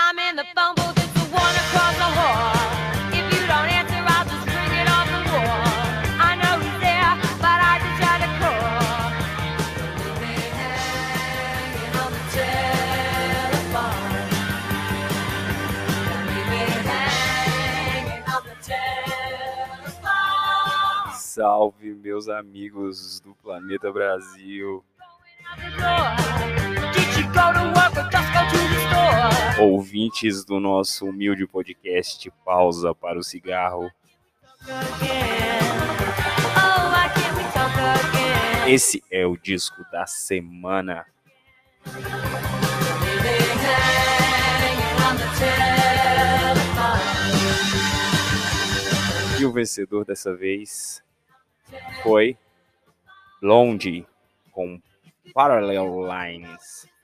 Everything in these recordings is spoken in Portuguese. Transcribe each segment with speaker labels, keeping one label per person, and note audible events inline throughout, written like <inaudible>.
Speaker 1: I'm in the phone booth, it's the one across the hall. If you don't answer, I'll just bring it off the wall. I know he's there, but I just try to call. Leave me hanging on the telephone. Leave me hanging on the telephone.
Speaker 2: Salve, meus amigos do Planeta Brasil.
Speaker 1: Out the door.
Speaker 2: Ouvintes do nosso humilde podcast Pausa para o Cigarro. Esse é o disco da semana. E o vencedor dessa vez foi Blondie com Parallel Lines.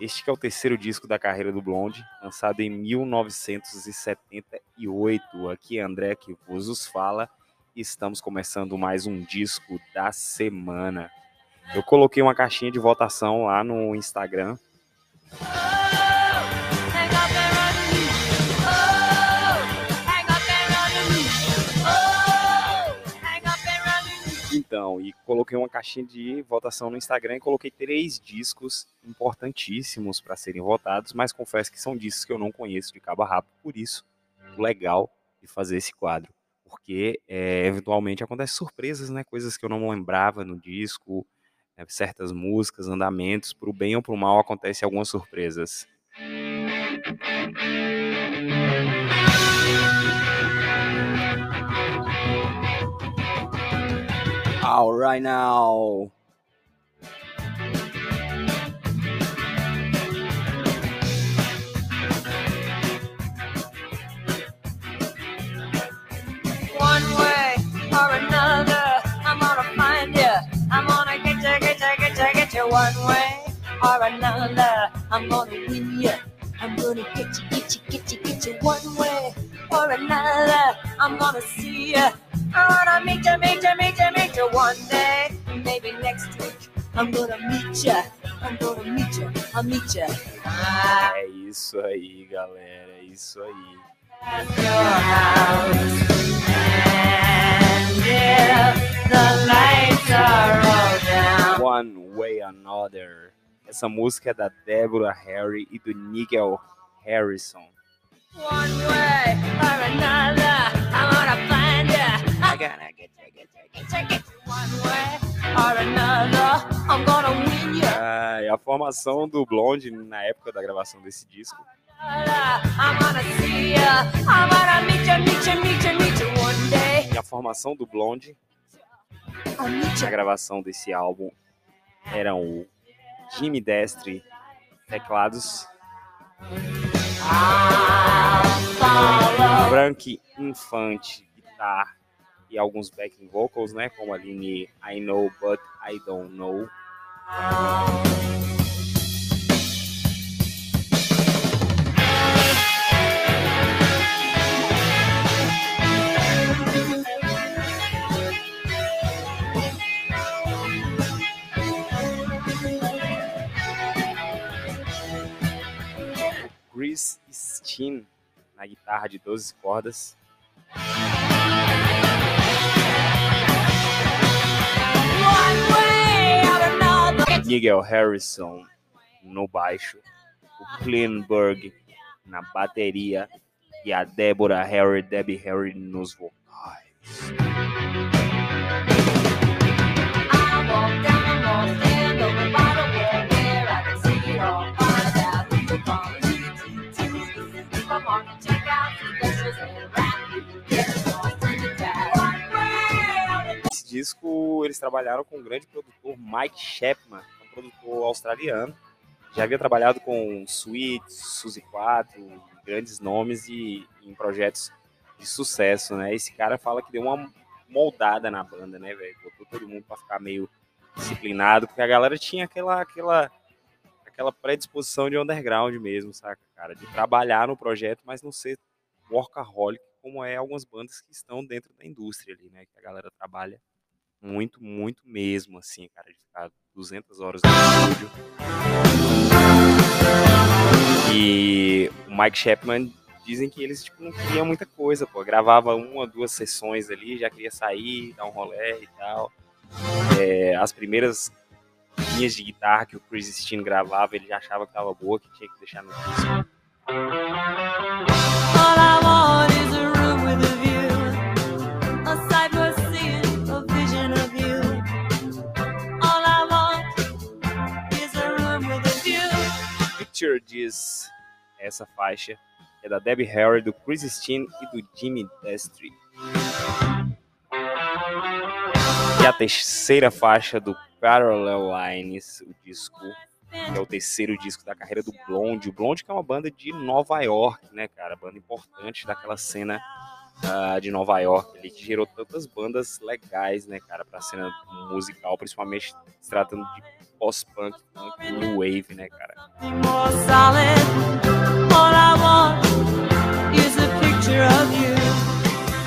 Speaker 2: Este é o terceiro disco da carreira do Blonde, lançado em 1978. Aqui é André que vos os fala estamos começando mais um disco da semana. Eu coloquei uma caixinha de votação lá no Instagram Então, e coloquei uma caixinha de votação no Instagram e coloquei três discos importantíssimos para serem votados, mas confesso que são discos que eu não conheço de cabo a rabo, por isso, o legal de fazer esse quadro, porque é, eventualmente acontecem surpresas, né? Coisas que eu não lembrava no disco, né, certas músicas, andamentos, pro bem ou pro mal acontecem algumas surpresas. All right now.
Speaker 1: One way or another, I'm gonna find you. I'm gonna get you, get you, get you, get you. One way or another, I'm gonna win you. I'm gonna get you, get you, get you, get you. One way or another, I'm gonna see you. I wanna meet you, meet you, meet you, meet you one day. Maybe next week, I'm gonna meet you. I'm gonna meet you. I'll meet you. Ah,
Speaker 2: É isso aí, galera. É isso aí.
Speaker 1: at your house. And if the lights are all down.
Speaker 2: One Way Another. Essa música é da Deborah Harry e do Nigel Harrison.
Speaker 1: One way or another, I'm gonna find gonna get you, get you, get you, get you. One way or another, I'm gonna win you.
Speaker 2: Ah, e a formação do Blonde na época da gravação desse disco
Speaker 1: I'm gonna see you. I'm gonna meet you, meet you, meet you, meet you one day.
Speaker 2: e a formação do Blonde
Speaker 1: meet
Speaker 2: na gravação desse álbum eram o Jimmy Destre teclados,
Speaker 1: follow.
Speaker 2: Frank Infante guitarra e alguns backing vocals, né, como a linha I Know But I Don't Know. Chris Steen na guitarra de 12 cordas. Nigel Harrison no baixo, o Klinberg na bateria e a Deborah Harry, Debbie Harry nos vocais. Disco eles trabalharam com o grande produtor Mike Chapman, um produtor australiano. Já havia trabalhado com Sweet, Suzy 4, grandes nomes e em projetos de sucesso, né? Esse cara fala que deu uma moldada na banda, né, velho? Botou todo mundo pra ficar meio disciplinado, porque a galera tinha aquela, aquela, aquela predisposição de underground mesmo, saca, cara? De trabalhar no projeto, mas não ser workaholic, como é algumas bandas que estão dentro da indústria ali, né? Que a galera trabalha muito, muito mesmo, assim, cara, de ficar 200 horas no estúdio. E o Mike Chapman dizem que eles tipo, não queriam muita coisa, pô. Gravava uma, duas sessões ali, já queria sair, dar um rolê e tal. É, as primeiras linhas de guitarra que o Chris Steen gravava, ele já achava que tava boa, que tinha que deixar no disco. Essa faixa é da Debbie Harry, do Chris Steen e do Jimmy Destry. E a terceira faixa do Parallel Lines, o disco que é o terceiro disco da carreira do Blonde. O Blonde que é uma banda de Nova York, né, cara? Banda importante daquela cena ah, de Nova York, ali, que gerou tantas bandas legais, né, cara, pra cena musical, principalmente se tratando de pós-punk, punk, new wave, né, cara?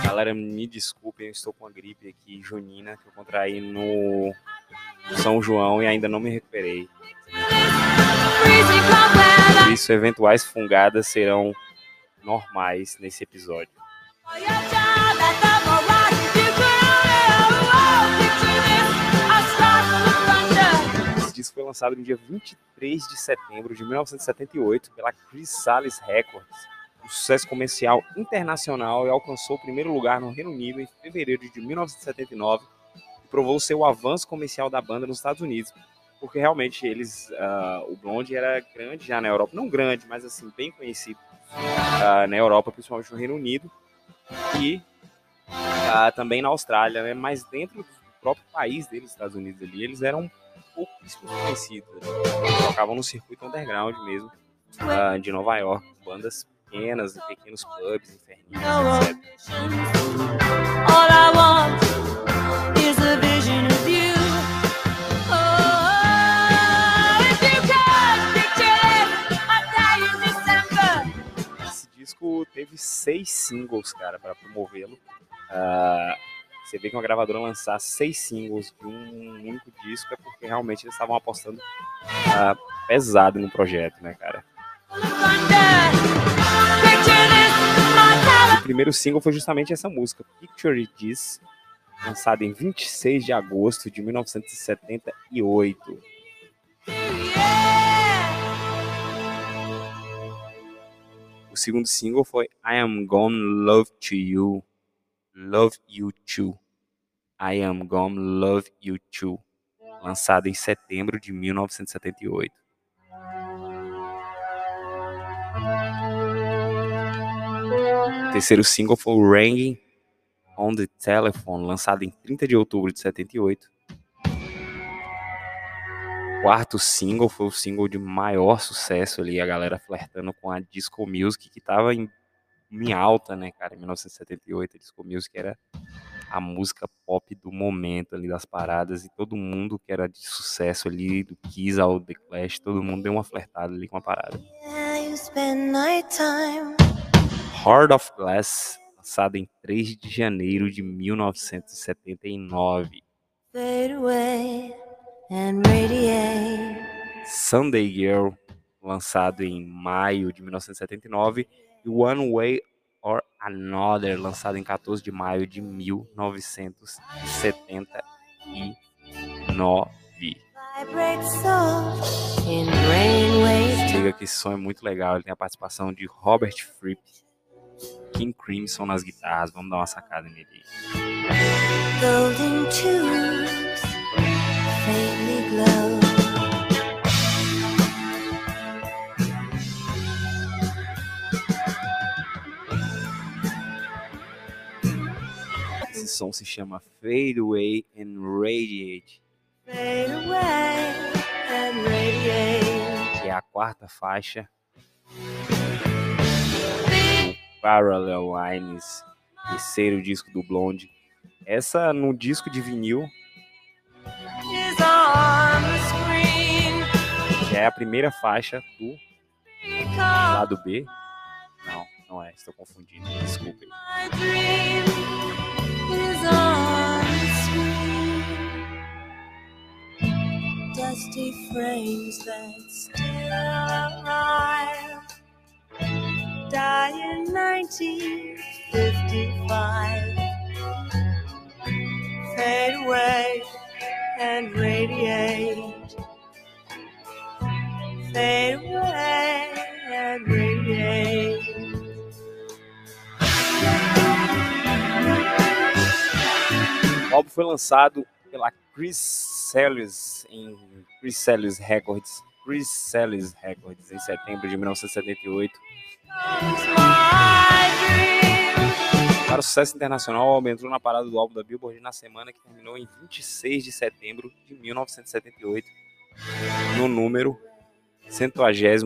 Speaker 2: Galera, me desculpem, eu estou com a gripe aqui junina que eu contraí no São João e ainda não me recuperei. Por isso, eventuais fungadas serão normais nesse episódio. Foi lançado no dia 23 de setembro de 1978 pela Chrysalis Records, um sucesso comercial internacional e alcançou o primeiro lugar no Reino Unido em fevereiro de 1979 e provou seu avanço comercial da banda nos Estados Unidos, porque realmente eles, ah, o Blonde era grande já na Europa, não grande, mas assim bem conhecido ah, na Europa, principalmente no Reino Unido e ah, também na Austrália, né? Mas dentro do próprio país deles, Estados Unidos ali, eles eram pouquíssimos conhecidos. né? Tocavam no circuito underground mesmo, ah, de Nova York, bandas pequenas, pequenos pubs, inferninhos, etc.
Speaker 1: ambitions. All I want is a vision of you. Oh.
Speaker 2: Esse disco teve seis singles, cara, para promovê-lo. Ah, você vê que uma gravadora lançar seis singles de um único disco é porque realmente eles estavam apostando ah, pesado no projeto, né, cara? O primeiro single foi justamente essa música, Picture It This, lançada em 26 de agosto de 1978.
Speaker 1: Yeah.
Speaker 2: O segundo single foi I Am Gone Love to You, Love You Too. I Am Gone Love You Too, lançado em setembro de 1978. O terceiro single foi Ringing on the Telephone, lançado em 30 de outubro de 78. O quarto single foi o single de maior sucesso ali, a galera flertando com a disco music, que tava em, em alta, né, cara, em 1978. A disco music era a música pop do momento ali das paradas, e todo mundo que era de sucesso ali, do Kiss ao The Clash, todo mundo deu uma flertada ali com a parada. Heart of Glass, lançado em 3 de janeiro de 1979.
Speaker 1: Fade away and radiate.
Speaker 2: Sunday Girl, lançado em maio de 1979. E One Way or Another, lançado em 14 de maio de 1979.
Speaker 1: Vibrate soft in brainwaves.
Speaker 2: Liga que esse som é muito legal. Ele tem a participação de Robert Fripp, King Crimson nas guitarras. Vamos dar uma sacada nele.
Speaker 1: Golden tubes faintly glow.
Speaker 2: Som se chama Fade Away and Radiate,
Speaker 1: Fade away and radiate.
Speaker 2: que é a quarta faixa Parallel Lines, terceiro disco do Blonde. Essa no disco de vinil, que é a primeira faixa do lado B. Não, não é, estou confundindo. Desculpem.
Speaker 1: Screen. Dusty frames that still arrive. Die in 1955. Fade away and radiate. Fade away
Speaker 2: O álbum foi lançado pela Chris Sellers em Chris Sellers Records, Chris Sellers Records em setembro de 1978. Para o sucesso internacional, o álbum entrou na parada do álbum da Billboard na semana que terminou em 26 de setembro de 1978, no número 186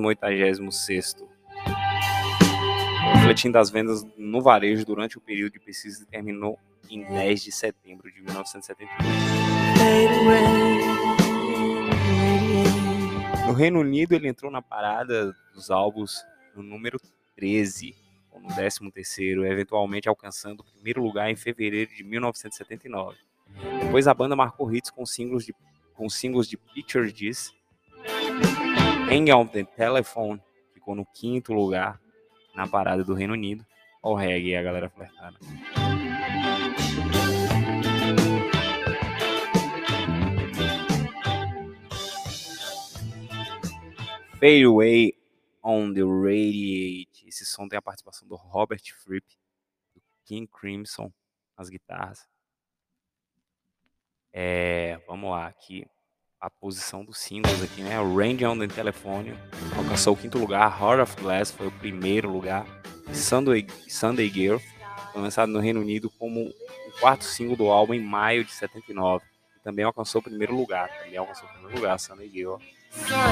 Speaker 2: refletindo as vendas no varejo durante o período de pesquisa terminou em 10 de setembro de 1978. No Reino Unido, ele entrou na parada dos álbuns no número 13, ou no 13º, eventualmente alcançando o primeiro lugar em fevereiro de 1979. Depois a banda marcou hits com singles de, com singles de Picture This, Hang on the Telephone, ficou no quinto lugar na parada do Reino Unido. O reggae, a galera flertando. Fade Away on the Radiate. Esse som tem a participação do Robert Fripp, do King Crimson nas guitarras. É, vamos lá, aqui a posição dos singles aqui, né? Range on the Telephone alcançou o quinto lugar, Heart of Glass foi o primeiro lugar, Sunday, Sunday Girl foi lançado no Reino Unido como o quarto single do álbum em maio de 79. E também alcançou o primeiro lugar, também alcançou o primeiro lugar, Sunday Girl.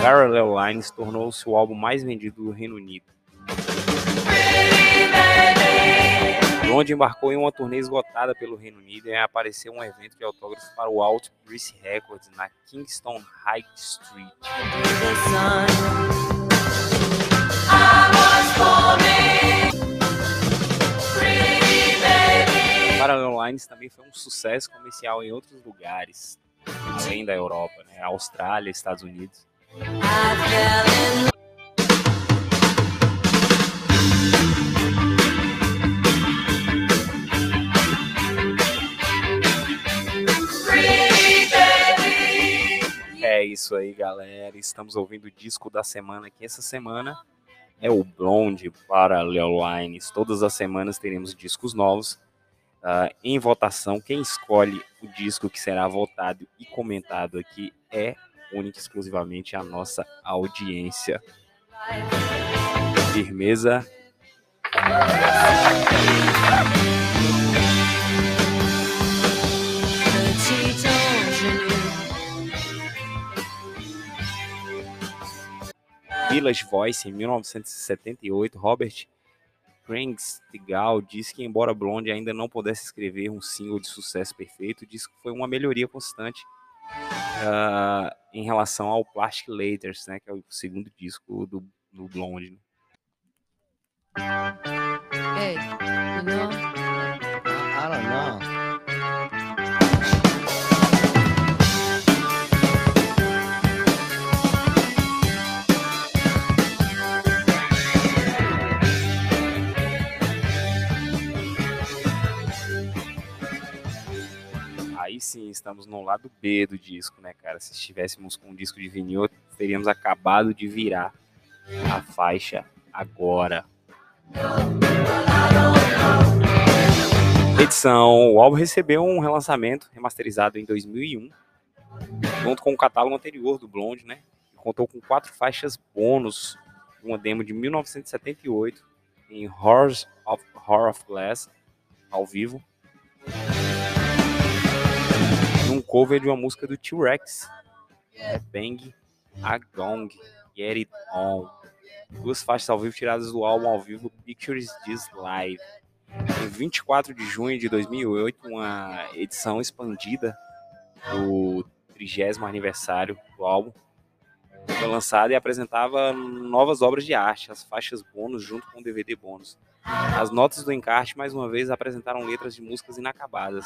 Speaker 2: Parallel Lines tornou-se o álbum mais vendido do Reino Unido. Blonde embarcou em uma turnê esgotada pelo Reino Unido e apareceu um evento de autógrafos para o Alt Breeze Records na Kingston High Street. Parallel Lines também foi um sucesso comercial em outros lugares, além da Europa, né? Austrália, Estados Unidos. É isso aí, galera. Estamos ouvindo o disco da semana aqui. Essa semana é o Blonde Parallel Lines. Todas as semanas teremos discos novos ah, em votação. Quem escolhe o disco que será votado e comentado aqui é única e exclusivamente a nossa audiência. Firmeza. Village Voice, em 1978, Robert Krangstigal disse que, embora Blonde ainda não pudesse escrever um single de sucesso perfeito, disse que foi uma melhoria constante ah, em relação ao Plastic Laters, né, que é o segundo disco do, do Blonde. né?
Speaker 3: Hey, you know, I don't know.
Speaker 2: Aí sim, estamos no lado B do disco, né, cara? Se estivéssemos com um disco de vinil, teríamos acabado de virar a faixa agora. Edição. O álbum recebeu um relançamento remasterizado em 2001, junto com o catálogo anterior do Blonde, né? Contou com quatro faixas bônus, uma demo de 1978 em Horrors of, Horror of Glass, ao vivo, cover de uma música do T-Rex, é Bang a Gong, Get It On. Duas faixas ao vivo tiradas do álbum ao vivo Pictures This Live. Em 24 de junho de 2008, uma edição expandida do 30 aniversário do álbum foi lançada e apresentava novas obras de arte, as faixas bônus junto com o DVD bônus. As notas do encarte, mais uma vez, apresentaram letras de músicas inacabadas.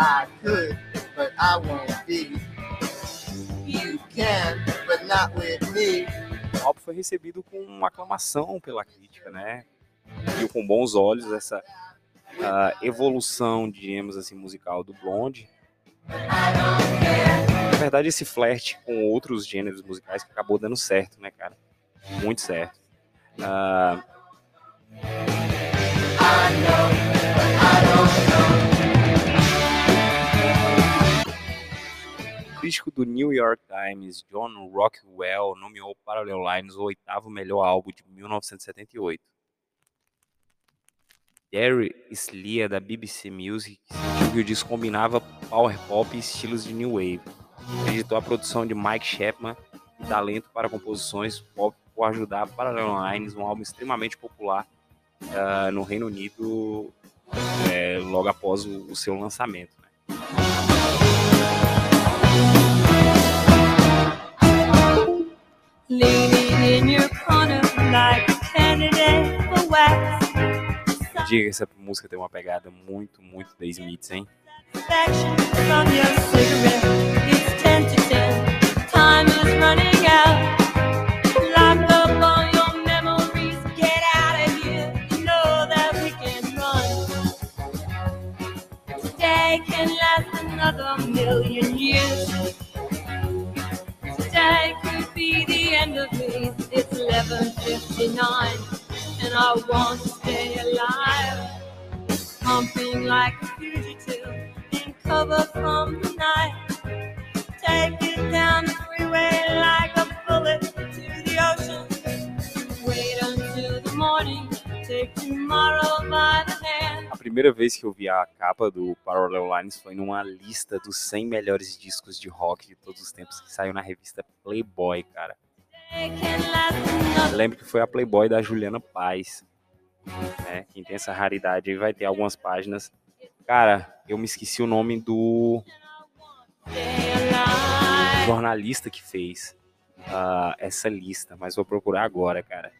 Speaker 4: I could, but I won't be. You can, but not with me.
Speaker 2: O álbum foi recebido com uma aclamação pela crítica, né? Viu com bons olhos essa uh, evolução, digamos assim, musical do Blonde. Na verdade, esse flerte com outros gêneros musicais que acabou dando certo, né, cara? Muito certo. Uh, crítico do New York Times, John Rockwell, nomeou Parallel Lines o oitavo melhor álbum de 1978. Gary Slia, da BBC Music, sentiu que o disco combinava power pop e estilos de new wave. Acreditou a produção de Mike Chapman e talento para composições pop por ajudar Parallel Lines, um álbum extremamente popular uh, no Reino Unido é, logo após o, o seu lançamento. Diga que essa música tem uma pegada muito, muito The Smiths, hein? Another million years. Today could be the end of me. It's 11:59, and I want to stay alive. Like a fugitive in cover from the night. Down the freeway like a bullet to the ocean. Wait until the morning. A primeira vez que eu vi a capa do Parallel Lines foi numa lista dos 100 melhores discos de rock de todos os tempos que saiu na revista Playboy, cara. Lembro que foi a Playboy da Juliana Paz. Né? Quem tem essa raridade aí vai ter algumas páginas. Cara, eu me esqueci o nome do jornalista que fez uh, essa lista, mas vou procurar agora, cara.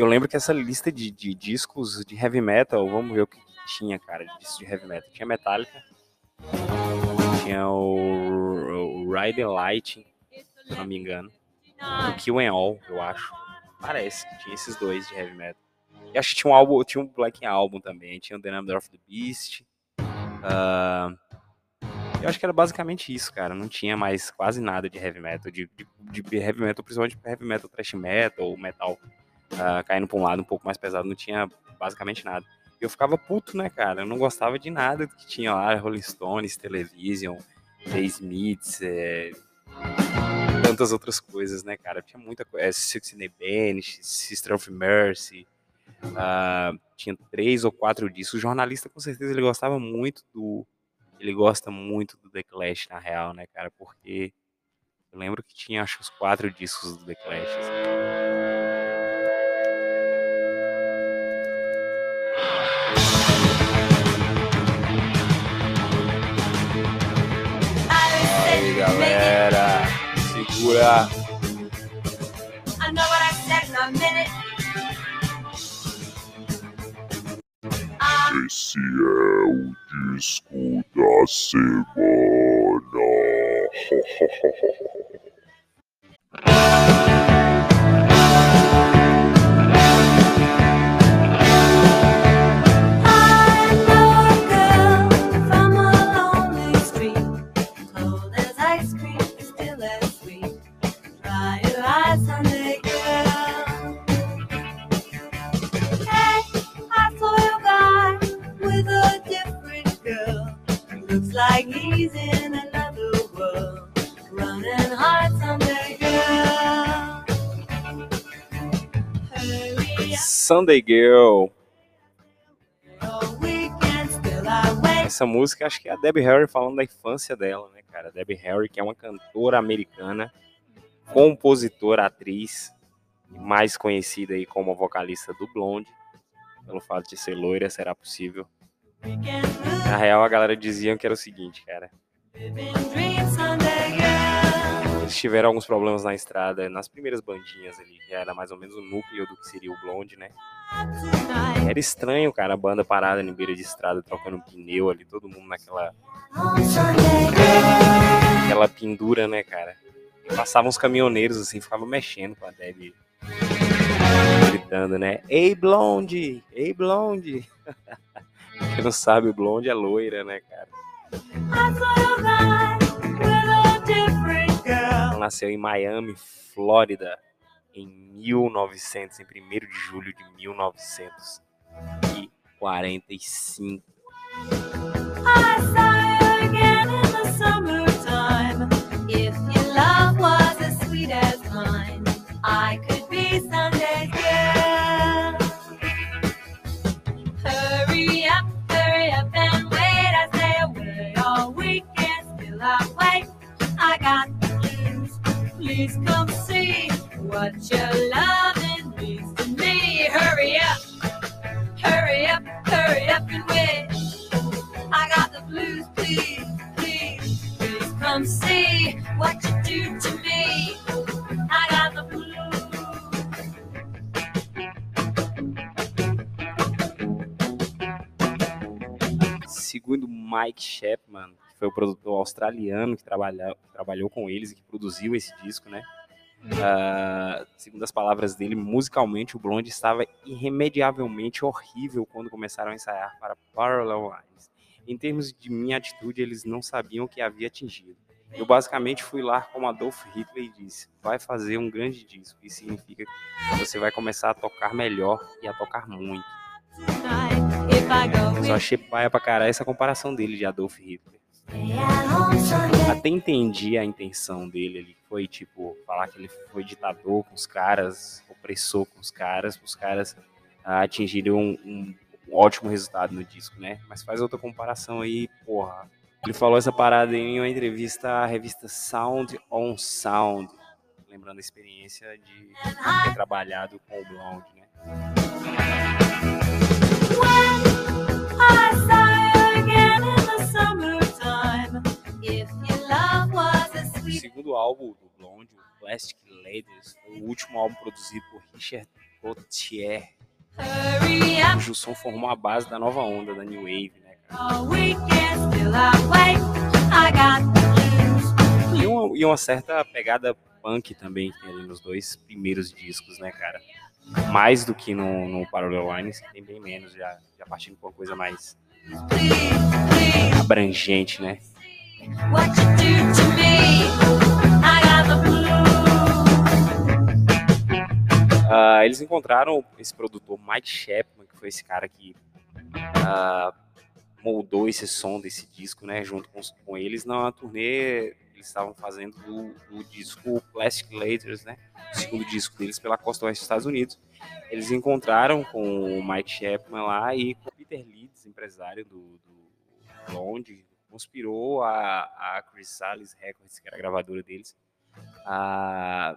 Speaker 2: Eu lembro que essa lista de, de, discos de heavy metal, vamos ver o que tinha, cara, de discos de heavy metal. Tinha Metallica, tinha o, o Ride Light, se não me engano, o Kill and All, eu acho. Parece que tinha esses dois de heavy metal. E acho que tinha um álbum, tinha um Black Album também, tinha o The Number of the Beast. Uh, eu acho que era basicamente isso, cara. Não tinha mais quase nada de heavy metal, de, de, de heavy metal, principalmente heavy metal, thrash metal, metal uh, caindo pra um lado um pouco mais pesado, não tinha basicamente nada. E eu ficava puto, né, cara? Eu não gostava de nada que tinha lá, Rolling Stones, Television, The Smiths, é... tantas outras coisas, né, cara? Tinha muita coisa. É, Six in the Banish, Sister of Mercy. Uh, tinha três ou quatro discos. O jornalista, com certeza, ele gostava muito do. Ele gosta muito do The Clash, na real, né, cara? Porque eu lembro que tinha, acho, os quatro discos do The Clash. Assim. Segura.
Speaker 5: Esse é o disco da semana. <laughs>
Speaker 2: Sunday Girl. Essa música acho que é a Debbie Harry falando da infância dela, né, cara? Debbie Harry, que é uma cantora americana, compositora, atriz, mais conhecida aí como a vocalista do Blonde. Pelo fato de ser loira, será possível. Na real, a galera dizia que era o seguinte, cara. Eles tiveram alguns problemas na estrada, nas primeiras bandinhas ali, que era mais ou menos o núcleo do que seria o Blonde, né? Era estranho, cara, a banda parada em beira de estrada, trocando pneu ali, todo mundo naquela aquela pendura, né, cara? Passavam os caminhoneiros assim, ficavam mexendo com a Debbie. Gritando, né? Ei, blonde! Ei, blonde! <laughs> Quem não sabe, o blonde é loira, né, cara? Nasceu em Miami, Flórida, em 1900, em 1 de julho de 1945.
Speaker 1: I Please come see what your loving means to me. Hurry up, hurry up, hurry up and wait. I got the blues, please, please, please come see what you do to me. I got the blues.
Speaker 2: Segundo Mike Chapman, que foi o produtor australiano que, trabalha, que trabalhou com eles e que produziu esse disco, né? Ah, segundo as palavras dele, musicalmente o Blonde estava irremediavelmente horrível quando começaram a ensaiar para Parallel Lines. Em termos de minha atitude, eles não sabiam o que havia atingido. Eu basicamente fui lá como Adolf Hitler e disse: vai fazer um grande disco. Isso significa que você vai começar a tocar melhor e a tocar muito. Eu só achei paia pra caralho essa comparação dele de Adolf Hitler.
Speaker 1: home Sunday,
Speaker 2: Até entendi a intenção dele ali, foi tipo, falar que ele foi ditador com os caras, opressor com os caras, os caras ah, atingirem um, um ótimo resultado no disco, né? Mas faz outra comparação aí, porra. Ele falou essa parada em uma entrevista à revista Sound on Sound, lembrando a experiência de ter trabalhado com o Blonde, né? Álbum do Blonde, o Plastic Ladies, foi o último álbum produzido por Richard Gauthier, cujo som formou a base da nova onda da New Wave, né. E uma, e uma certa pegada punk também que tem ali nos dois primeiros discos, né, cara? Mais do que no, no Parallel Lines, que tem bem menos, já, já partindo com uma coisa mais abrangente, né?
Speaker 1: what you do to me.
Speaker 2: Ah, eles encontraram esse produtor Mike Chapman, que foi esse cara que ah, moldou esse som desse disco, né? Junto com, com eles na turnê, eles estavam fazendo o, disco Plastic Laters, né? O segundo disco deles pela costa oeste dos Estados Unidos. Eles encontraram com o Mike Chapman lá e com o Peter Leeds, empresário do, do Blonde, conspirou a, a Chrysalis Records, que era a gravadora deles, a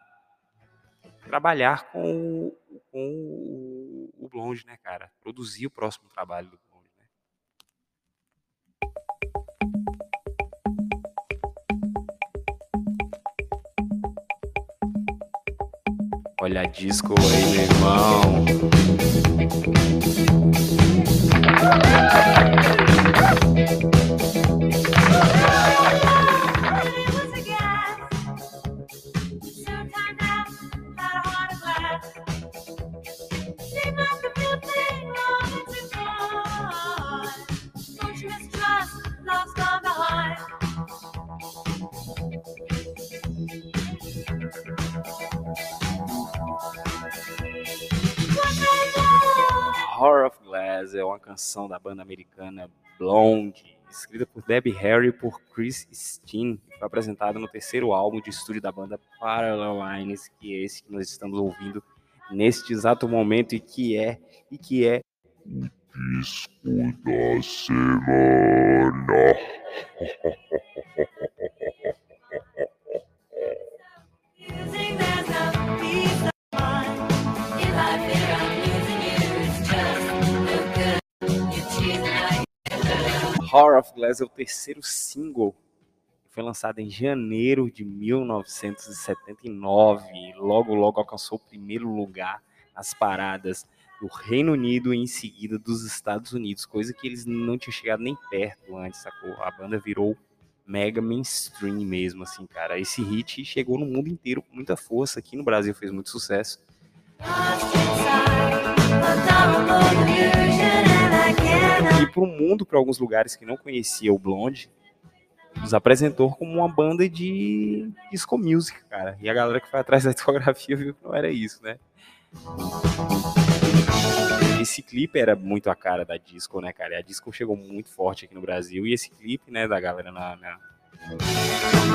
Speaker 2: trabalhar com, o- com o, Blonde, né, cara? Produzir o próximo trabalho do Blonde, né? Olha disco aí, meu irmão. Canção da banda americana Blonde, escrita por Debbie Harry por Chris Steen, foi apresentada no terceiro álbum de estúdio da banda Parallel Lines, que é esse que nós estamos ouvindo neste exato momento e que é e que é
Speaker 5: Disco da semana. <laughs>
Speaker 2: Horror of Glass é o terceiro single foi lançado em janeiro de 1979 e logo logo alcançou o primeiro lugar nas paradas do Reino Unido e em seguida dos Estados Unidos, coisa que eles não tinham chegado nem perto antes, sacou? A banda virou mega mainstream mesmo, assim, cara. Esse hit chegou no mundo inteiro com muita força, aqui no Brasil fez muito sucesso. E pro mundo, para alguns lugares que não conhecia o Blonde, nos apresentou como uma banda de disco music, cara. E a galera que foi atrás da discografia viu que não era isso, né? Esse clipe era muito a cara da disco, né, cara? E a disco chegou muito forte aqui no Brasil. E esse clipe, né, da galera na, na,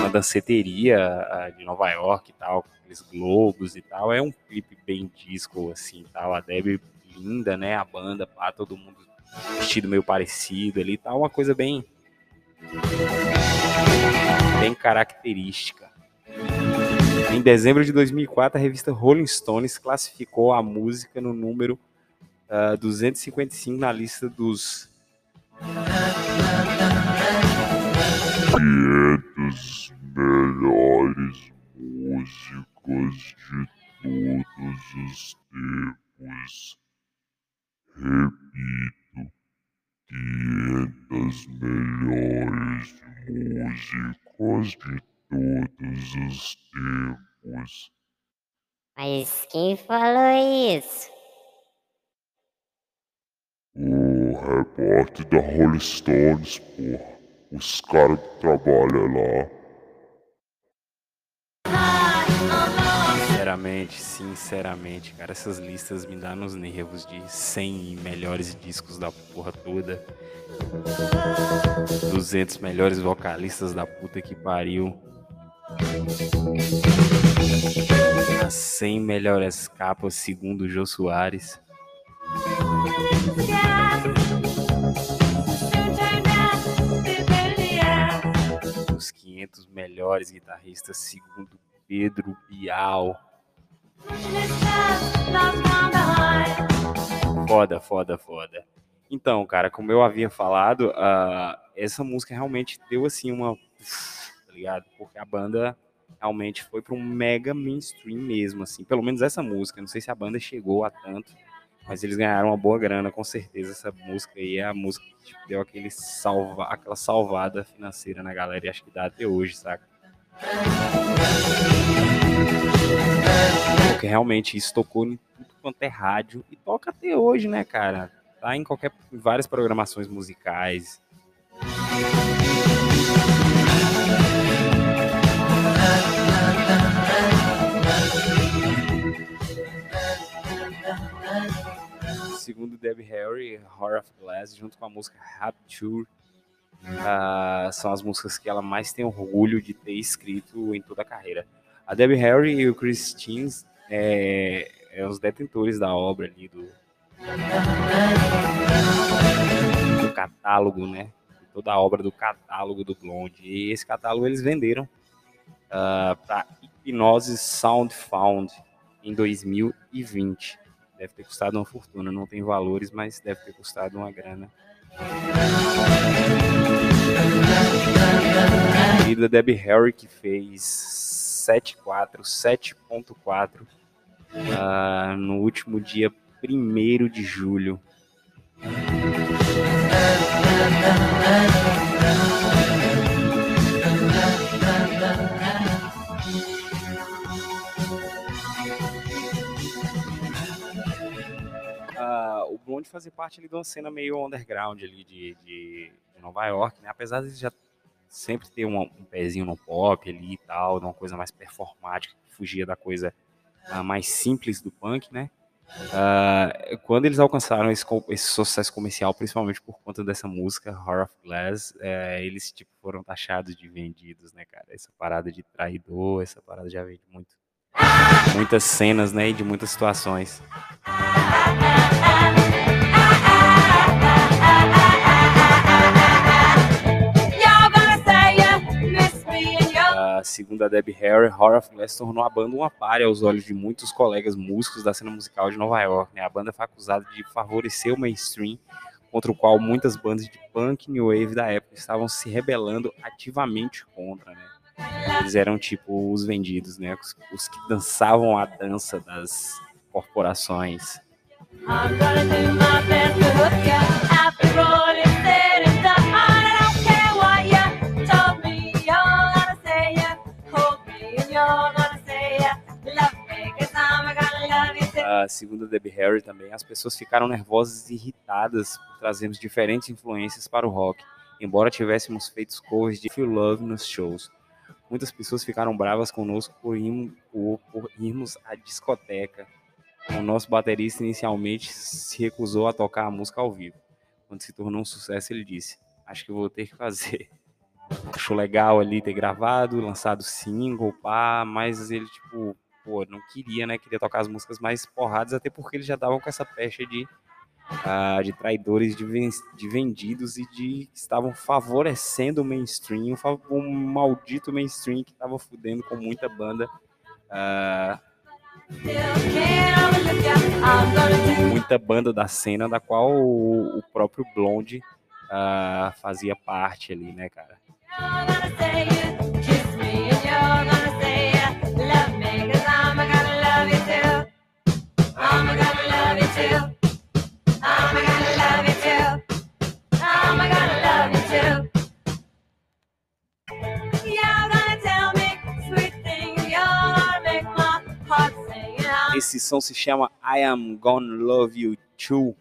Speaker 2: na danceteria de Nova York e tal, com aqueles globos e tal, é um clipe bem disco, assim, tal. A Debbie linda, né? A banda, pá, todo mundo vestido meio parecido ali, tá uma coisa bem bem característica. Em dezembro de 2004, a revista Rolling Stones classificou a música no número ah, 255 na lista dos
Speaker 5: 500 melhores músicas de todos os tempos. Repito, 500 melhores músicas de todos os tempos.
Speaker 6: Mas quem falou isso?
Speaker 5: O repórter da Rolling Stones, porra. Os caras que trabalham lá.
Speaker 2: Sinceramente, sinceramente, cara, essas listas me dão nos nervos de 100 melhores discos da porra toda. 200 melhores vocalistas da puta que pariu. As 100 melhores capas segundo o Jô Soares. Os 500 melhores guitarristas segundo Pedro Bial. Foda, foda, foda. Então, cara, como eu havia falado, ah, essa música realmente deu assim uma. Tá ligado? Porque a banda realmente foi para um mega mainstream mesmo, assim. Pelo menos essa música. Não sei se a banda chegou a tanto, mas eles ganharam uma boa grana, com certeza. Essa música aí é a música que tipo, deu aquele salva, aquela salvada financeira na galera e acho que dá até hoje, saca? Porque realmente isso tocou em tudo quanto é rádio e toca até hoje, né, cara? Tá em qualquer em várias programações musicais. Segundo Debbie Harry, Horror of Glass, junto com a música Rapture, ah, são as músicas que ela mais tem orgulho de ter escrito em toda a carreira. A Debbie Harry e o Chris Teens é, é os detentores da obra ali, do, do catálogo, né? Toda a obra do catálogo do Blonde. E esse catálogo eles venderam para Hipnose Sound Found em 2020. Deve ter custado uma fortuna, não tem valores, mas deve ter custado uma grana. A querida Debbie Harry que fez 7.4, 7.4 ah, no último dia 1 de julho. Ah, o Blonde fazia parte ali de uma cena meio underground ali de, de, de Nova York, né? Apesar de já sempre ter um, um pezinho no pop ali e tal, uma coisa mais performática, que fugia da coisa ah, mais simples do punk, né? Ah, quando eles alcançaram esse, esse sucesso comercial, principalmente por conta dessa música, Heart of Glass, é, eles tipo, foram taxados de vendidos, né, cara? Essa parada de traidor, essa parada já vem de muito, muitas cenas, né, e de muitas situações. Segundo a Debbie Harry, Heart of Glass tornou a banda uma párea aos olhos de muitos colegas músicos da cena musical de Nova York. Né? A banda foi acusada de favorecer o mainstream, contra o qual muitas bandas de punk e new wave da época estavam se rebelando ativamente contra. Né? Eles eram tipo os vendidos, né? os, os que dançavam a dança das corporações.
Speaker 1: I'm gonna do my best to hook ya. After all
Speaker 2: segundo a Debbie Harry também, as pessoas ficaram nervosas e irritadas por trazermos diferentes influências para o rock, embora tivéssemos feito covers de Feel Love nos shows. Muitas pessoas ficaram bravas conosco por, irmos, por, por irmos à discoteca. O nosso baterista inicialmente se recusou a tocar a música ao vivo. Quando se tornou um sucesso, ele disse: Acho que vou ter que fazer. <laughs> Achou legal ali ter gravado, lançado single, pá, mas ele, tipo, pô, não queria, né? Queria tocar as músicas mais porradas, até porque eles já davam com essa pecha de, ah, de traidores, de, ven- de vendidos e de que estavam favorecendo o mainstream, fa- o maldito mainstream que tava fudendo com muita banda.
Speaker 1: do
Speaker 2: muita banda da cena da qual o, o próprio Blonde ah, fazia parte ali, né, cara? Esse som se chama I Am Gonna Love You Too.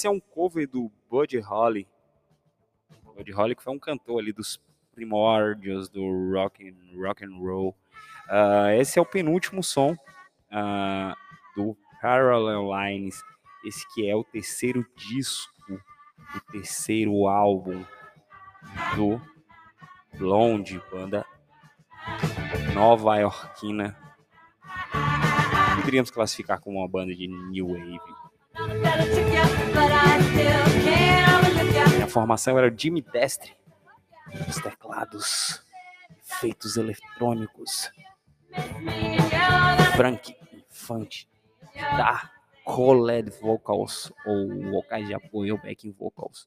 Speaker 2: Esse é um cover do Buddy Holly. Buddy Holly que foi um cantor ali dos primórdios do rock and, rock and roll. Ah, esse é o penúltimo som ah, do Parallel Lines. Esse que é o terceiro disco, o terceiro álbum do Blonde, banda nova iorquina. Poderíamos classificar como uma banda de new wave.
Speaker 1: Gonna trick ya, but I still can't overlook ya.
Speaker 2: A formação era Jimmy Destre, os teclados, efeitos eletrônicos, Frank Infante, guitarra, co-lead vocals ou vocais de apoio backing vocals.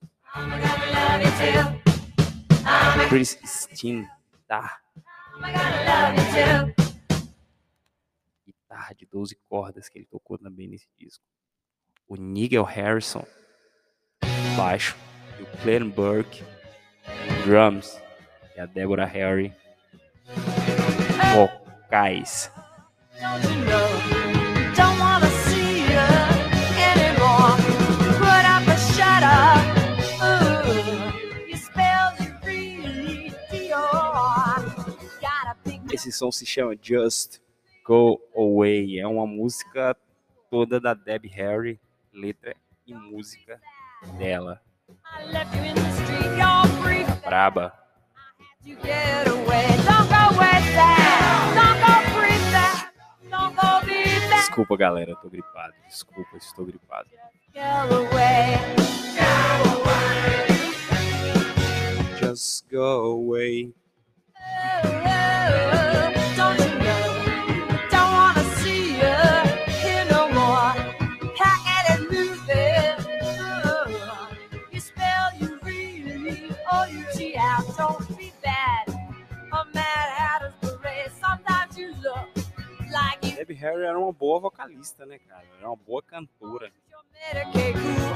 Speaker 2: Chris Steen,
Speaker 1: too.
Speaker 2: guitarra de 12 cordas que ele tocou também nesse disco. O Nigel Harrison, baixo, e o Glenn Burke, drums, e a Deborah Harry, vocais. Esse som se chama Just Go Away. É uma música toda da Debbie Harry, letra e música dela.
Speaker 1: I left you in the street. You're free.
Speaker 2: Braba. Desculpa, galera, eu tô gripado. Desculpa, estou gripado.
Speaker 1: Go away.
Speaker 2: Just go away. Harry era uma boa vocalista, né, cara? Era uma boa cantora.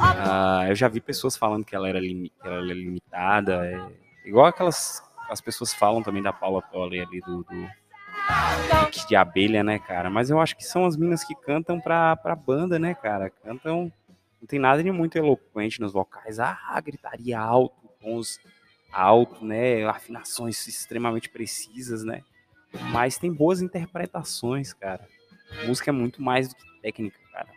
Speaker 2: Ah, eu já vi pessoas falando que ela era, limi- que ela era limitada. é, igual aquelas as pessoas falam também da Paula Tolley ali do, do de abelha, né, cara? Mas eu acho que são as minas que cantam pra, pra banda, né, cara? Cantam Não tem nada de muito eloquente nos vocais. Ah, gritaria alto, tons alto, né? Afinações extremamente precisas, né? Mas tem boas interpretações, cara. Música é muito mais do que técnica, cara.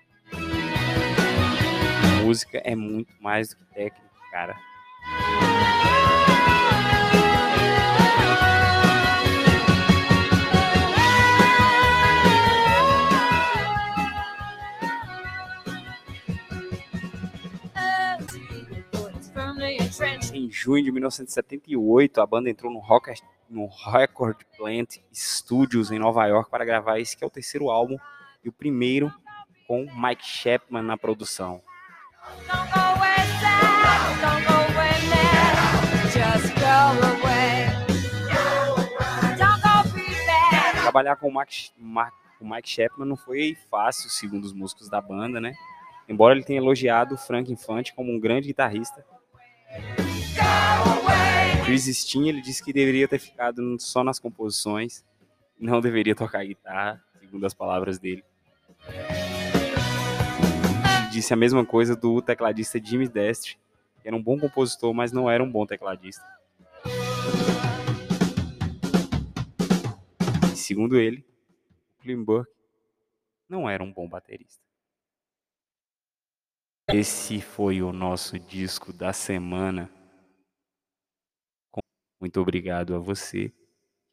Speaker 2: Música é muito mais do que técnica, cara. Em junho de 1978, a banda entrou no, Rocker, no Record Plant Studios em Nova York para gravar esse que é o terceiro álbum e o primeiro com Mike Chapman na produção.
Speaker 1: Go away go away go away. Go.
Speaker 2: Trabalhar com o Mike, o Mike Chapman não foi fácil, segundo os músicos da banda, né? Embora ele tenha elogiado Frank Infante como um grande guitarrista, Chris Steen ele disse que deveria ter ficado só nas composições, não deveria tocar guitarra, segundo as palavras dele. Disse a mesma coisa do tecladista Jimmy Destre, que era um bom compositor, mas não era um bom tecladista. E segundo ele, Clint Burke não era um bom baterista. Esse foi o nosso disco da semana. Muito obrigado a você que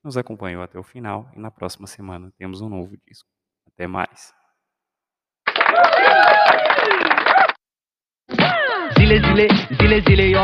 Speaker 2: nos acompanhou até o final e na próxima semana temos um novo disco. Até mais.
Speaker 7: zile zile zile zile yo